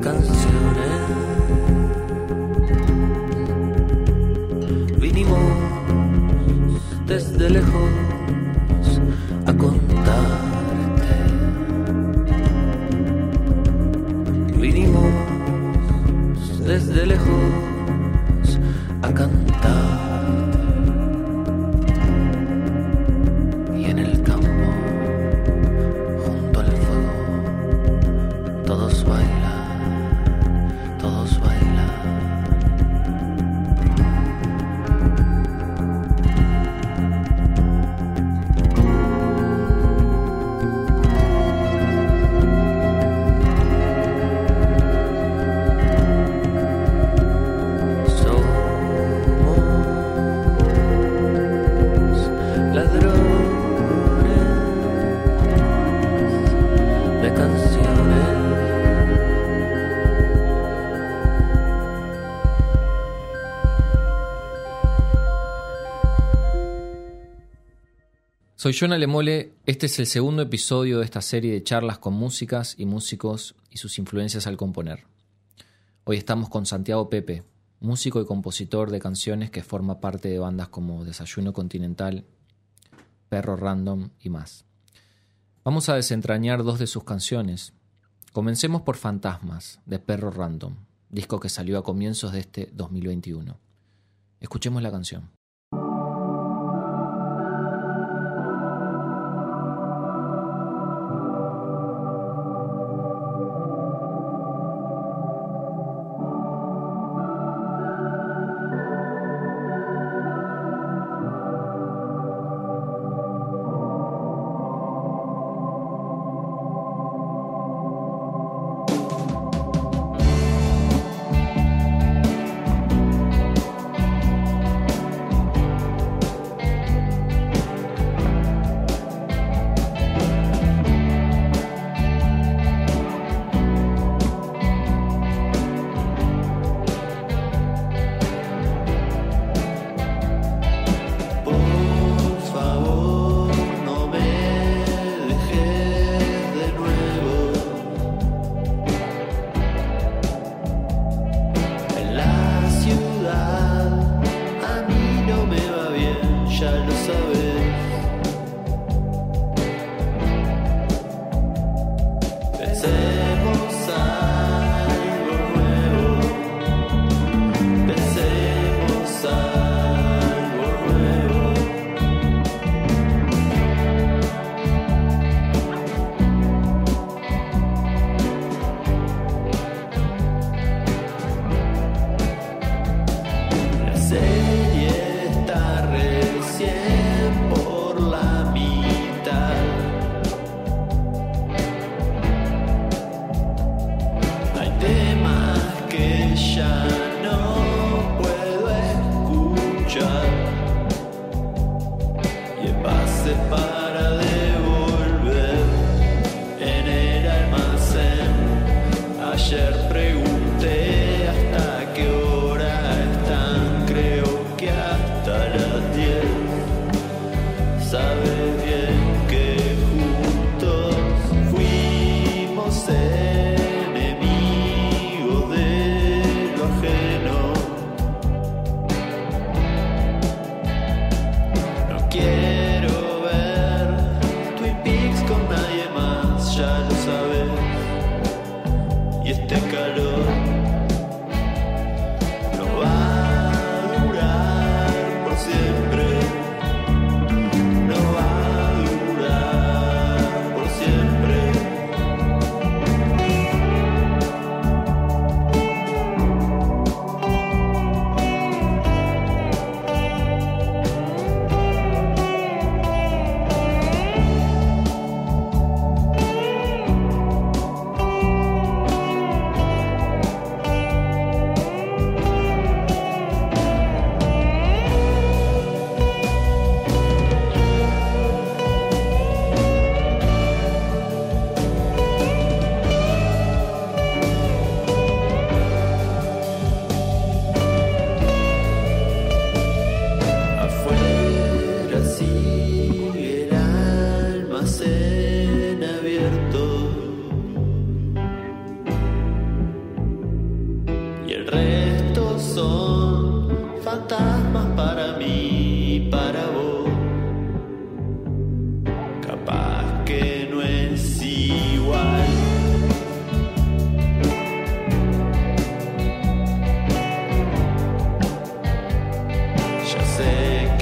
canciones. Vinimos desde lejos a contarte. Vinimos desde lejos Soy Jonah Lemole, este es el segundo episodio de esta serie de charlas con músicas y músicos y sus influencias al componer. Hoy estamos con Santiago Pepe, músico y compositor de canciones que forma parte de bandas como Desayuno Continental, Perro Random y más. Vamos a desentrañar dos de sus canciones. Comencemos por Fantasmas, de Perro Random, disco que salió a comienzos de este 2021. Escuchemos la canción.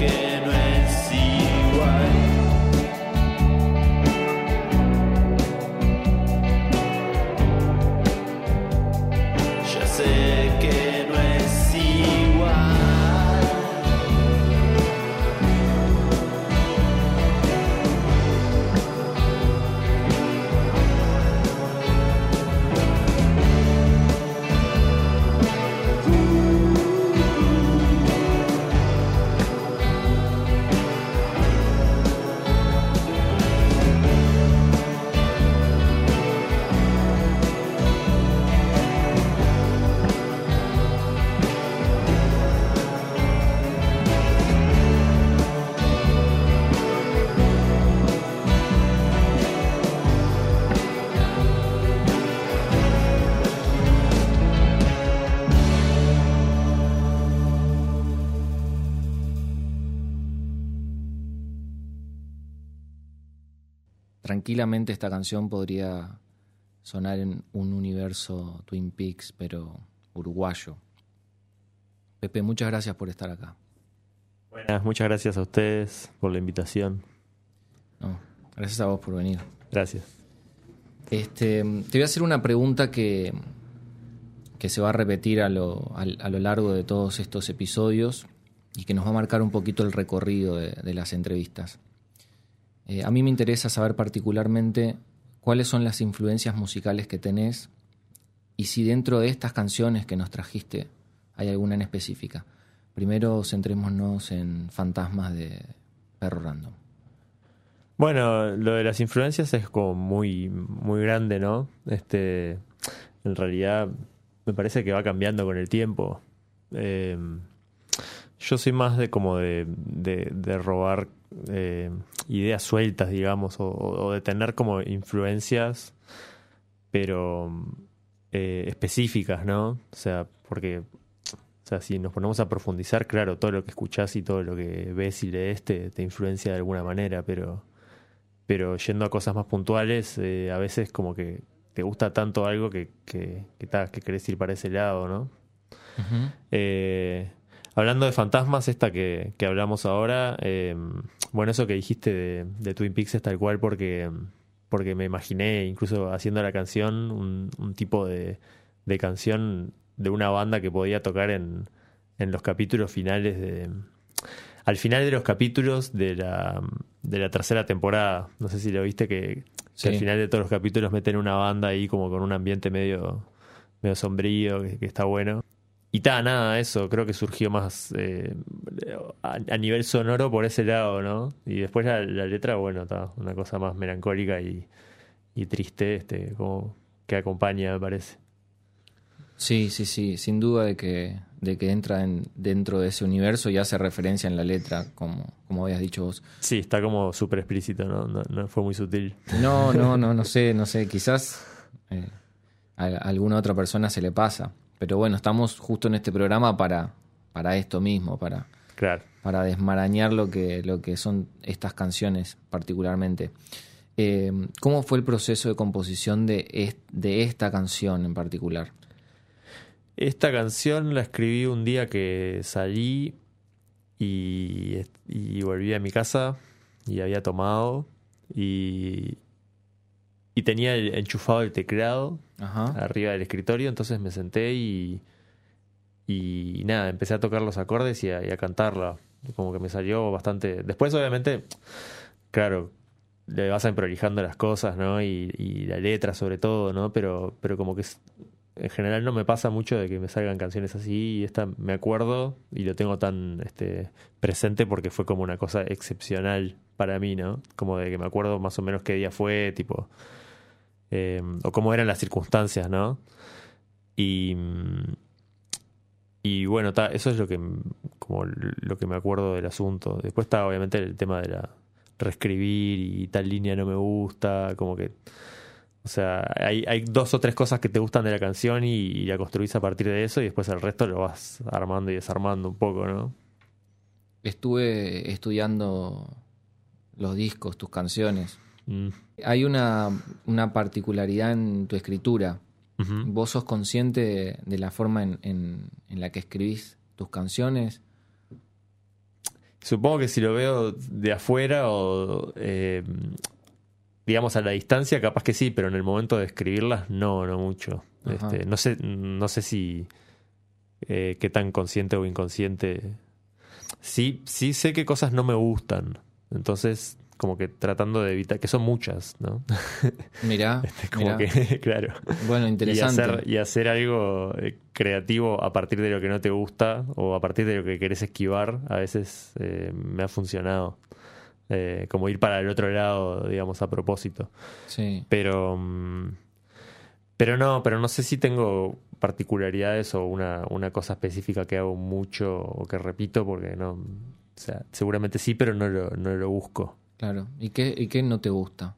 again. Tranquilamente esta canción podría sonar en un universo Twin Peaks, pero uruguayo. Pepe, muchas gracias por estar acá. Buenas, muchas gracias a ustedes por la invitación. No, gracias a vos por venir. Gracias. Este, te voy a hacer una pregunta que, que se va a repetir a lo, a, a lo largo de todos estos episodios y que nos va a marcar un poquito el recorrido de, de las entrevistas. Eh, a mí me interesa saber particularmente cuáles son las influencias musicales que tenés y si dentro de estas canciones que nos trajiste hay alguna en específica. Primero centrémonos en Fantasmas de Perro Random. Bueno, lo de las influencias es como muy, muy grande, ¿no? Este, en realidad me parece que va cambiando con el tiempo. Eh, yo soy más de como de, de, de robar eh, ideas sueltas, digamos, o, o, de tener como influencias, pero eh, específicas, ¿no? O sea, porque o sea, si nos ponemos a profundizar, claro, todo lo que escuchás y todo lo que ves y lees te, te influencia de alguna manera, pero, pero yendo a cosas más puntuales, eh, a veces como que te gusta tanto algo que, que, que, ta, que querés ir para ese lado, ¿no? Uh -huh. eh, hablando de fantasmas, esta que, que hablamos ahora, eh, bueno, eso que dijiste de, de, Twin Peaks es tal cual porque, porque me imaginé, incluso haciendo la canción, un, un tipo de, de, canción de una banda que podía tocar en, en los capítulos finales de... Al final de los capítulos de la, de la tercera temporada, no sé si lo viste, que, Sí. que al final de todos los capítulos meten una banda ahí como con un ambiente medio, medio sombrío, que, que está bueno. Y ta, nada, eso creo que surgió más eh, a, a, nivel sonoro por ese lado, ¿no? Y después la, la letra, bueno, está una cosa más melancólica y, y triste, este, como que acompaña, me parece. Sí, sí, sí, sin duda de que, de que entra en, dentro de ese universo y hace referencia en la letra, como, como habías dicho vos. Sí, está como súper explícito, ¿no? ¿no? No fue muy sutil. No, no, no, no sé, no sé, quizás eh, a, a alguna otra persona se le pasa. Pero bueno, estamos justo en este programa para, para esto mismo, para, claro. para desmarañar lo que, lo que son estas canciones particularmente. Eh, ¿Cómo fue el proceso de composición de, est de esta canción en particular? Esta canción la escribí un día que salí y, y volví a mi casa y había tomado y, y tenía el, enchufado el teclado Ajá. arriba del escritorio, entonces me senté y, y nada, empecé a tocar los acordes y a, y a cantarla. Como que me salió bastante. Después, obviamente, claro, le vas emprolijando las cosas, ¿no? Y, y la letra sobre todo, ¿no? Pero, pero como que en general no me pasa mucho de que me salgan canciones así y esta me acuerdo y lo tengo tan este, presente porque fue como una cosa excepcional para mí, ¿no? Como de que me acuerdo más o menos qué día fue, tipo, eh, o cómo eran las circunstancias, ¿no? Y, y bueno, eso es lo que, como lo que me acuerdo del asunto. Después está obviamente el tema de la reescribir y tal línea no me gusta, como que o sea, hay, hay dos o tres cosas que te gustan de la canción y, y, la construís a partir de eso y después el resto lo vas armando y desarmando un poco, ¿no? Estuve estudiando los discos, tus canciones. Mm. Hay una, una, particularidad en tu escritura. Uh -huh. ¿Vos sos consciente de, de la forma en, en, en, la que escribís tus canciones? Supongo que si lo veo de afuera o... Eh, digamos a la distancia capaz que sí pero en el momento de escribirlas no no mucho este, no sé no sé si eh, qué tan consciente o inconsciente sí sí sé que cosas no me gustan entonces como que tratando de evitar que son muchas no mirá, este, como mirá. que claro bueno interesante y hacer, y hacer algo eh, creativo a partir de lo que no te gusta o a partir de lo que querés esquivar a veces eh, me ha funcionado eh, como ir para el otro lado, digamos, a propósito. Sí. Pero, mm, pero no, pero no sé si tengo particularidades o una, una cosa específica que hago mucho o que repito, porque no, o sea, seguramente sí, pero no lo, no lo busco. Claro. ¿Y qué, ¿Y qué no te gusta?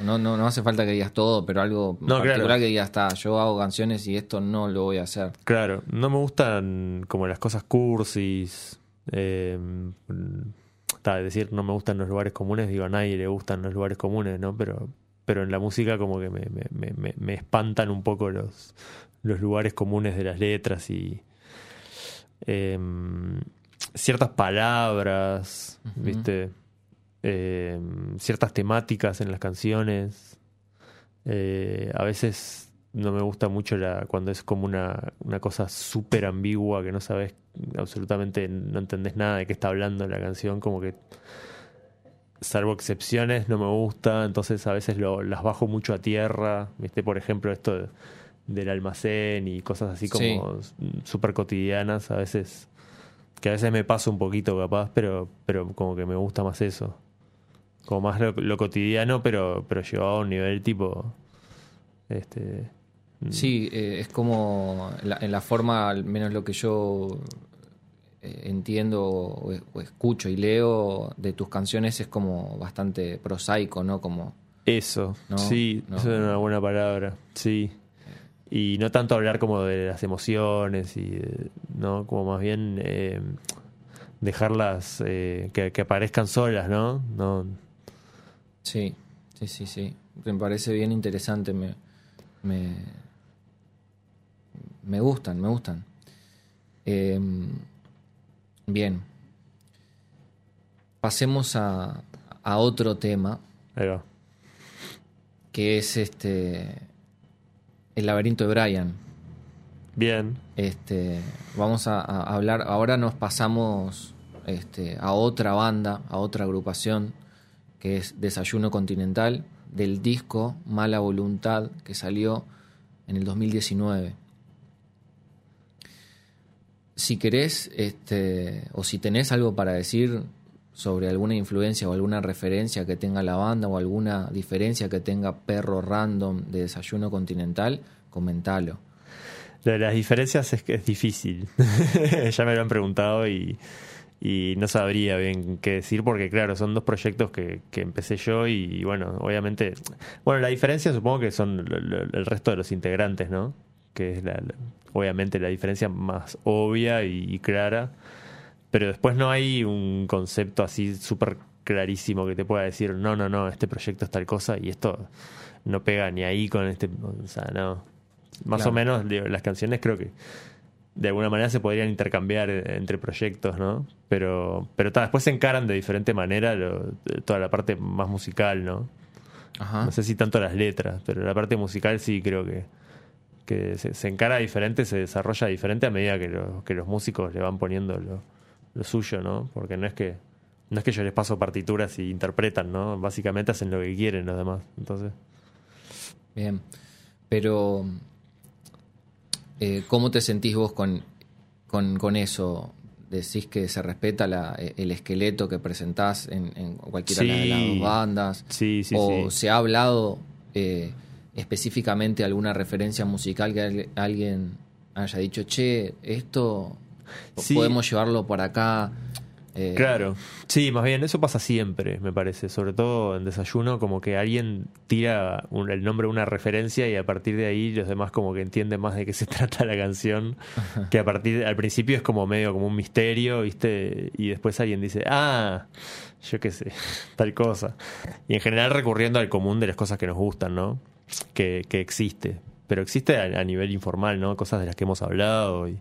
No, no, no hace falta que digas todo, pero algo no, particular claro. que digas, está, yo hago canciones y esto no lo voy a hacer. Claro, no me gustan como las cosas cursis. Eh, está, es decir, no me gustan los lugares comunes, digo, a nadie le gustan los lugares comunes, ¿no? Pero, pero en la música como que me, me, me, me espantan un poco los, los lugares comunes de las letras y em, ciertas palabras. ¿viste? Em, ciertas temáticas en las canciones. Eh, a veces no me gusta mucho la, cuando es como una, una cosa súper ambigua que no sabes absolutamente, no entendés nada de qué está hablando la canción, como que salvo excepciones no me gusta, entonces a veces lo, las bajo mucho a tierra, ¿viste? Por ejemplo, esto de- del almacén y cosas así como súper cotidianas, a veces que a veces me paso un poquito capaz, pero pero como que me gusta más eso. Como más lo, lo cotidiano, pero pero llevado a un nivel tipo este Sí, eh, es como en la, en la forma, al menos lo que yo eh, entiendo o, o escucho y leo de tus canciones es como bastante prosaico, ¿no? Como Eso, No, sí, no. eso es una buena palabra, sí. Y no tanto hablar como de las emociones, y no, como más bien eh, dejarlas eh, que, que aparezcan solas, ¿no? No, sí, sí, sí, sí. Me parece bien interesante, me, me, me gustan, me gustan. Eh, bien. Pasemos a, a otro tema. ahí va. que es este el laberinto de Brian. Bien, Este, vamos a, a hablar, ahora nos pasamos este, a otra banda, a otra agrupación, que es Desayuno Continental, del disco Mala Voluntad, que salió en el 2019. Si querés, este, o si tenés algo para decir sobre alguna influencia o alguna referencia que tenga la banda o alguna diferencia que tenga Perro Random de Desayuno Continental, comentalo. Lo de las diferencias es que es difícil. ya me lo han preguntado y, y no sabría bien qué decir porque, claro, son dos proyectos que, que empecé yo y, bueno, obviamente... Bueno, la diferencia supongo que son el resto de los integrantes, ¿no? Que es la, la- obviamente la diferencia más obvia y, y clara. Pero después no hay un concepto así súper clarísimo que te pueda decir, no, no, no, este proyecto es tal cosa y esto no pega ni ahí con este... O sea, no. Más Claro. o menos las canciones creo que de alguna manera se podrían intercambiar eh, entre proyectos, ¿no? Pero, pero ta, después se encaran de diferente manera lo- toda la parte más musical, ¿no? Ajá. No sé si tanto las letras, pero la parte musical sí creo que, que se, se encara diferente, se desarrolla diferente a medida que, lo- que los músicos le van poniendo lo, lo suyo, ¿no? Porque no es que no es que yo les paso partituras y interpretan, ¿no? Básicamente hacen lo que quieren los demás. Entonces, Bien. Pero, eh, ¿cómo te sentís vos con, con, con eso? ¿Decís que se respeta la- el esqueleto que presentás en, en cualquiera de las- de las Sí. dos bandas? sí, sí, ¿O se ha hablado eh, específicamente alguna referencia musical que al- alguien haya dicho, che, esto podemos llevarlo por acá? Eh, Claro, sí, más bien eso pasa siempre, me parece, sobre todo en desayuno, como que alguien tira un- el nombre de una referencia y a partir de ahí los demás como que entienden más de qué se trata la canción, que a partir al principio es como medio como un misterio, ¿viste? Y después alguien dice, ah, yo qué sé, tal cosa. Y en general recurriendo al común de las cosas que nos gustan, ¿no? Que, que existe, pero existe a, a nivel informal, ¿no? Cosas de las que hemos hablado y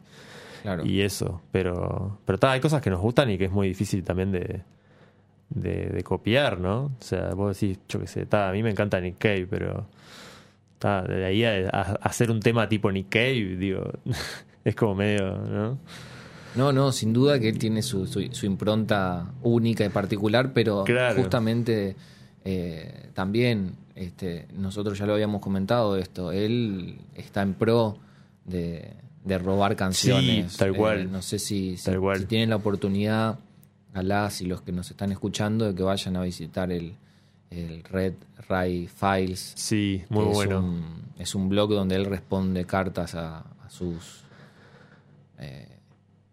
claro. y eso. Pero, pero ta, hay cosas que nos gustan y que es muy difícil también de, de, de copiar, ¿no? O sea, vos decís, yo qué sé, ta, a mí me encanta Nick Cave, pero ta, de ahí a, a hacer un tema tipo Nick Cave, digo, es como medio, ¿no? No, no, sin duda que él tiene su, su, su impronta única y particular, pero Claro. justamente eh, también este, nosotros ya lo habíamos comentado esto, él está en pro de, de robar canciones. Sí, tal Eh, cual. no sé si, si, Tal si tienen la oportunidad, a las y los que nos están escuchando, de que vayan a visitar el, el Red Ray Files. Sí, muy bueno. Es un, es un blog donde él responde cartas a, a sus eh,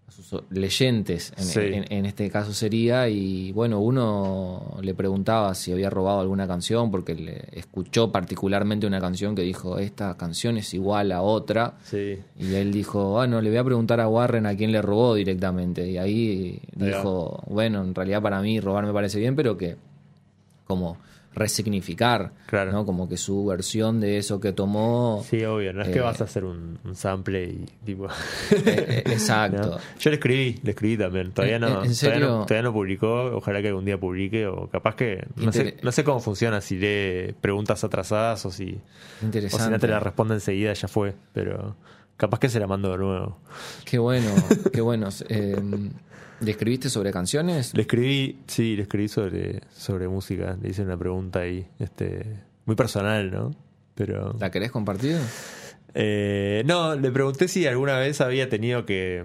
a sus leyentes, en, Sí. en- en este caso sería, y bueno, uno le preguntaba si había robado alguna canción, porque le escuchó particularmente una canción que dijo, esta canción es igual a otra, Sí. y él dijo, bueno, le voy a preguntar a Warren a quién le robó directamente. Y ahí Ahí dijo, bueno, en realidad para mí robar me parece bien, pero que como resignificar, Claro. ¿no? Como que su versión de eso que tomó... Sí, obvio. No es que Eh, vas a hacer un, un sample y tipo. eh, eh, exacto. ¿no? Yo le escribí, le escribí también. Todavía ¿En- no, en todavía no, todavía no publicó. Ojalá que algún día publique o capaz que no sé, no sé cómo funciona si lee preguntas atrasadas o si, o si Interesante. no te la responde enseguida ya fue. Pero capaz que se la mando de nuevo. Qué bueno, qué bueno. Eh, ¿Le escribiste sobre canciones? Le escribí, sí, le escribí sobre, sobre música. Le hice una pregunta ahí, este, muy personal, ¿no? Pero ¿La querés compartir? Eh, no, le pregunté si alguna vez había tenido que,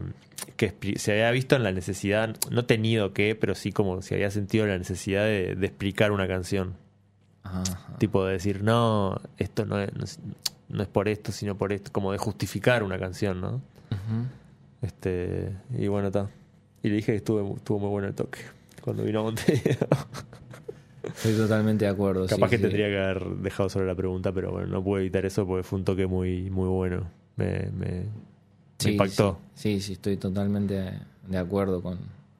que se había visto en la necesidad, no tenido que, pero sí como si había sentido la necesidad de, de explicar una canción. Ajá. Tipo de decir, no, esto no es, no es, no es por esto, sino por esto, como de justificar una canción, ¿no? Ujú. Este, y bueno, está. Y le dije que estuvo, estuvo muy bueno el toque cuando vino a Montevideo. Estoy totalmente de acuerdo. Capaz sí, que sí. tendría que haber dejado sobre la pregunta, pero bueno, no pude evitar eso porque fue un toque muy, muy bueno. Me, me, impactó. Sí, sí, estoy totalmente de acuerdo con,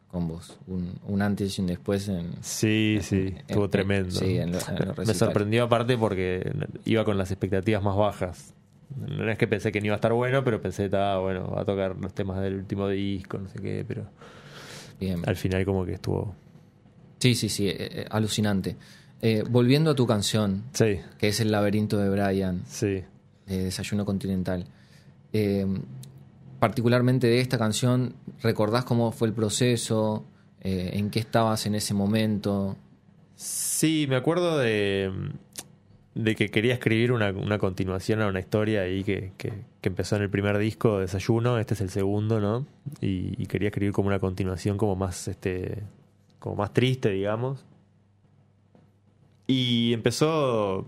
con vos. Un, un antes y un después en... Sí, sí, en- estuvo en- tremendo. sí, en lo- los Me sorprendió aparte porque iba con las expectativas más bajas. No es que pensé que no iba a estar bueno, pero pensé, ah, bueno, va a tocar los temas del último disco, no sé qué, pero Bien. al final como que estuvo... Sí, sí, sí, eh, eh, alucinante. Eh, volviendo a tu canción, Sí, que es El laberinto de Brian, sí. de Desayuno Continental. Eh, particularmente de esta canción, ¿recordás cómo fue el proceso? ¿En qué estabas en ese momento? Sí, me acuerdo de, de que quería escribir una, una continuación a una historia ahí que, que, empezó en el primer disco, Desayuno, este es el segundo, ¿no? Y, y quería escribir como una continuación como más, este, como más triste, digamos. Y empezó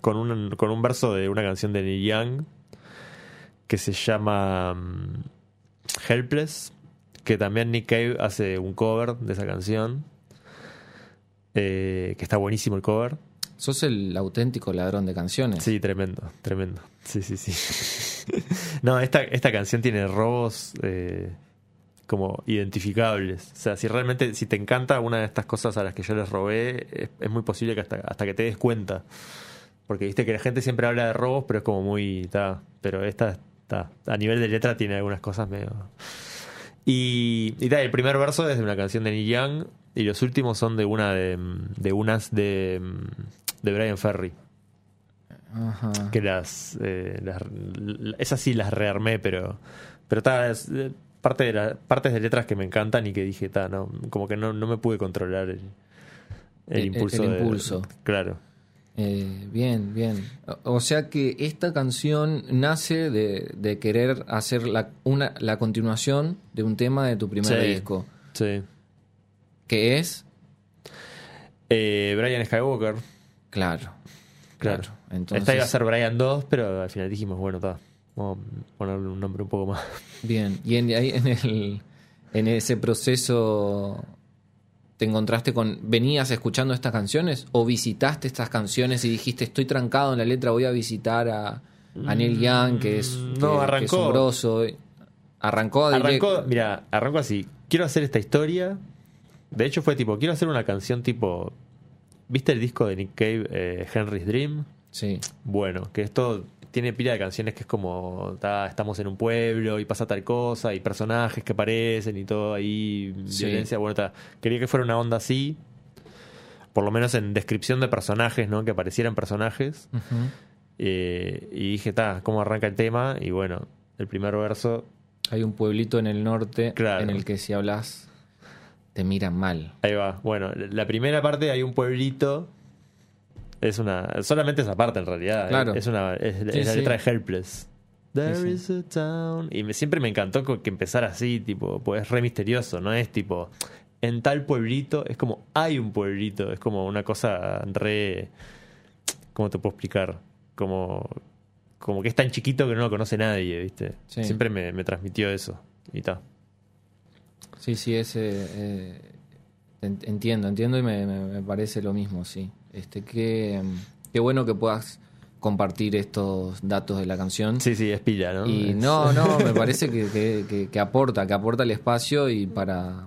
con un, con un verso de una canción de Neil Young que se llama mm, Helpless, que también Nick Cave hace un cover de esa canción. Eh, que está buenísimo el cover. Sos el auténtico ladrón de canciones. Sí, tremendo, tremendo. Sí, sí, sí. no, esta, esta canción tiene robos eh, como identificables. O sea, si realmente, si te encanta una de estas cosas a las que yo les robé, es, muy posible que hasta, hasta que te des cuenta. Porque viste que la gente siempre habla de robos, pero es como muy. ta, pero esta ta, a nivel de letra tiene algunas cosas medio. Y, y ta, el primer verso es de una canción de Neil Young y los últimos son de una de, de unas de, de Brian Ferry Ajá. que las, eh, las esas sí las rearmé pero pero ta, es, eh, parte de la, partes de letras que me encantan y que dije ta, no como que no, no me pude controlar el, el, El- impulso el de- impulso. claro Eh, bien, bien. O sea que esta canción nace de, de querer hacer la, una, la continuación de un tema de tu primer Sí. disco, sí que es, Eh, Brian Skywalker claro, claro, claro. Entonces, esta iba a ser Brian 2 pero al final dijimos bueno vamos a ponerle un nombre un poco más Bien, y en, ahí en, el, en ese proceso te encontraste con, ¿venías escuchando estas canciones o visitaste estas canciones y dijiste, estoy trancado en la letra, voy a visitar a, a Neil Young, que es, Mm, que- no, que es arrancó. un grosso? Arrancó, directo. Arrancó, mira, arrancó así. Quiero hacer esta historia. De hecho, fue tipo, quiero hacer una canción tipo. ¿Viste el disco de Nick Cave, eh, Henry's Dream? Sí, Bueno, que esto tiene pila de canciones que es como. ta, estamos en un pueblo y pasa tal cosa, y personajes que aparecen y todo ahí, Sí. violencia. Bueno, quería que fuera una onda así. Por lo menos en descripción de personajes, ¿no? Que aparecieran personajes. Eh, y dije, ta, ¿cómo arranca el tema? Y bueno, el primer verso hay un pueblito en el norte Claro. en el que si hablas te miran mal. Ahí va. Bueno, la primera parte hay un pueblito. Es una. Solamente esa parte en realidad. Claro. Es una. Es, Sí, es la sí. letra de Helpless. There Sí, is a town. Y me- siempre me encantó que empezara así, tipo, pues es re misterioso, no es tipo. En tal pueblito, es como hay un pueblito, es como una cosa re. ¿Cómo te puedo explicar? Como. Como que es tan chiquito que no lo conoce nadie, ¿viste? Siempre me, me transmitió eso. Y ta. Sí, sí, ese. eh, en- entiendo, entiendo y me, me- parece lo mismo, sí. Este, qué, qué bueno que puedas compartir estos datos de la canción. Sí, sí, es pilla, ¿no? Y Es- no, no, me parece que, que- que- que aporta, que aporta el espacio y para,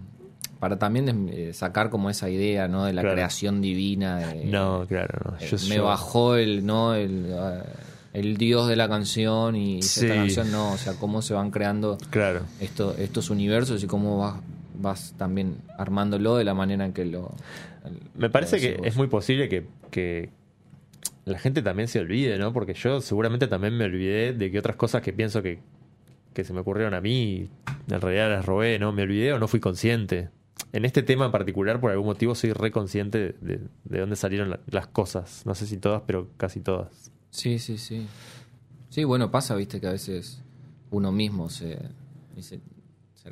para también eh, sacar como esa idea, ¿no? De la Claro. creación divina. de- No, claro, no. eh, Yo- me yo- bajó el, ¿no? El, eh, el dios de la canción y Sí. esta canción no, o sea, cómo se van creando Claro. esto, estos universos y cómo vas, vas también armándolo de la manera en que lo... Me parece lo que vos. es muy posible que, que la gente también se olvide, ¿no? Porque yo seguramente también me olvidé de que otras cosas que pienso que, que se me ocurrieron a mí, en realidad las robé, ¿no? Me olvidé o no fui consciente. En este tema en particular, por algún motivo, soy reconsciente de, de dónde salieron la- las cosas. No sé si todas, pero casi todas. Sí, sí, sí. Sí, bueno, pasa, viste, que a veces uno mismo se, se,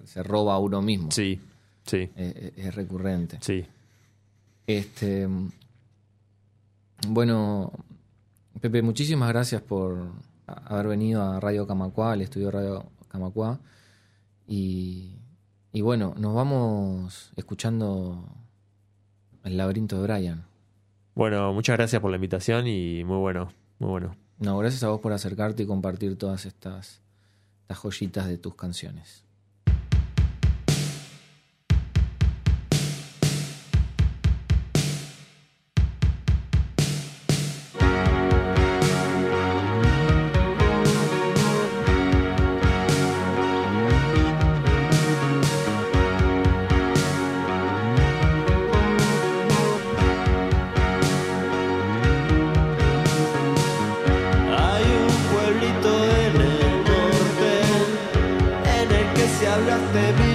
se- roba a uno mismo. Sí, sí, es recurrente. sí. Este, bueno, Pepe, muchísimas gracias por haber venido a Radio Camacua, al estudio Radio Camacua. Y, y bueno, nos vamos escuchando El laberinto de Brian. Bueno, muchas gracias por la invitación y muy bueno, muy bueno. No, gracias a vos por acercarte y compartir todas estas, estas joyitas de tus canciones. Se hablaste